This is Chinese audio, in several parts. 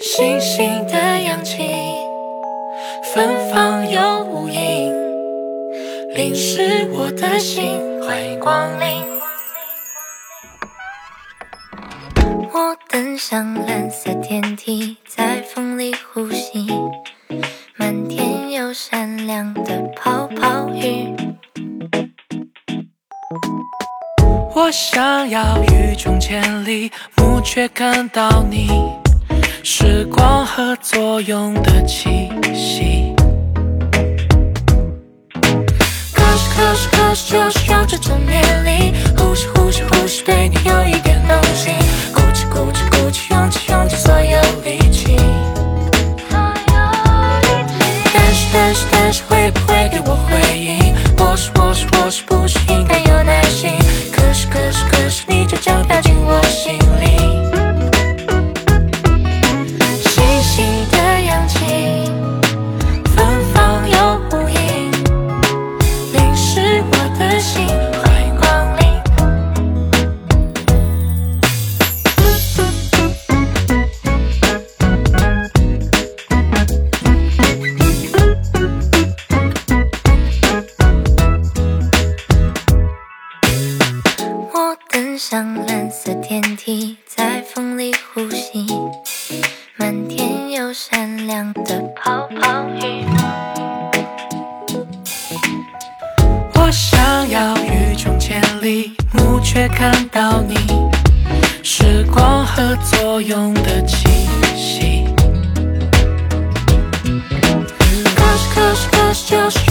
星星的氧气，芬芳又无影，淋湿我的心。欢迎光临。我登上蓝色天梯，在风里呼吸，满天有闪亮的泡泡雨。我想要雨中千里目，却看到你，用的气息。可是可是可是，就是有这种魅力，呼吸呼吸呼吸，对你有一点动我登上蓝色天梯，在风里呼吸，满天有闪亮的泡泡雨。我想要欲穷千里目，却看到你，时光和作用的气息。可是可是可是就是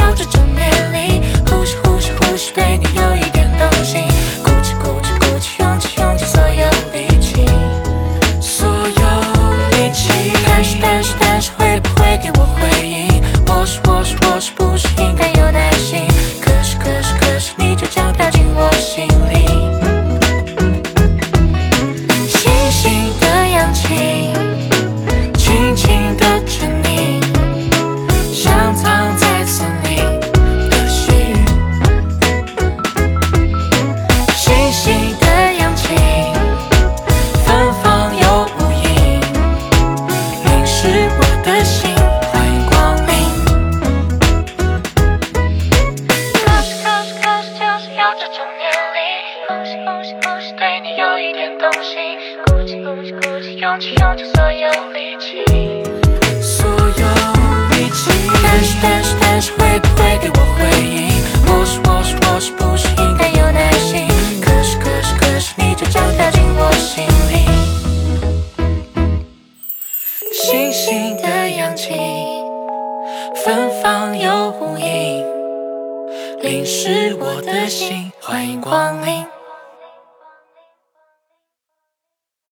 的心。欢迎光临。可是可是可是，就是有这种魅力，呼吸呼吸呼吸，对你有一点动心，鼓起鼓起鼓起勇气，用尽所有力气，所有力气。但是但是但是，会不会给我回应？新的氧气，芬芳又无影，淋湿我的心。欢迎光临。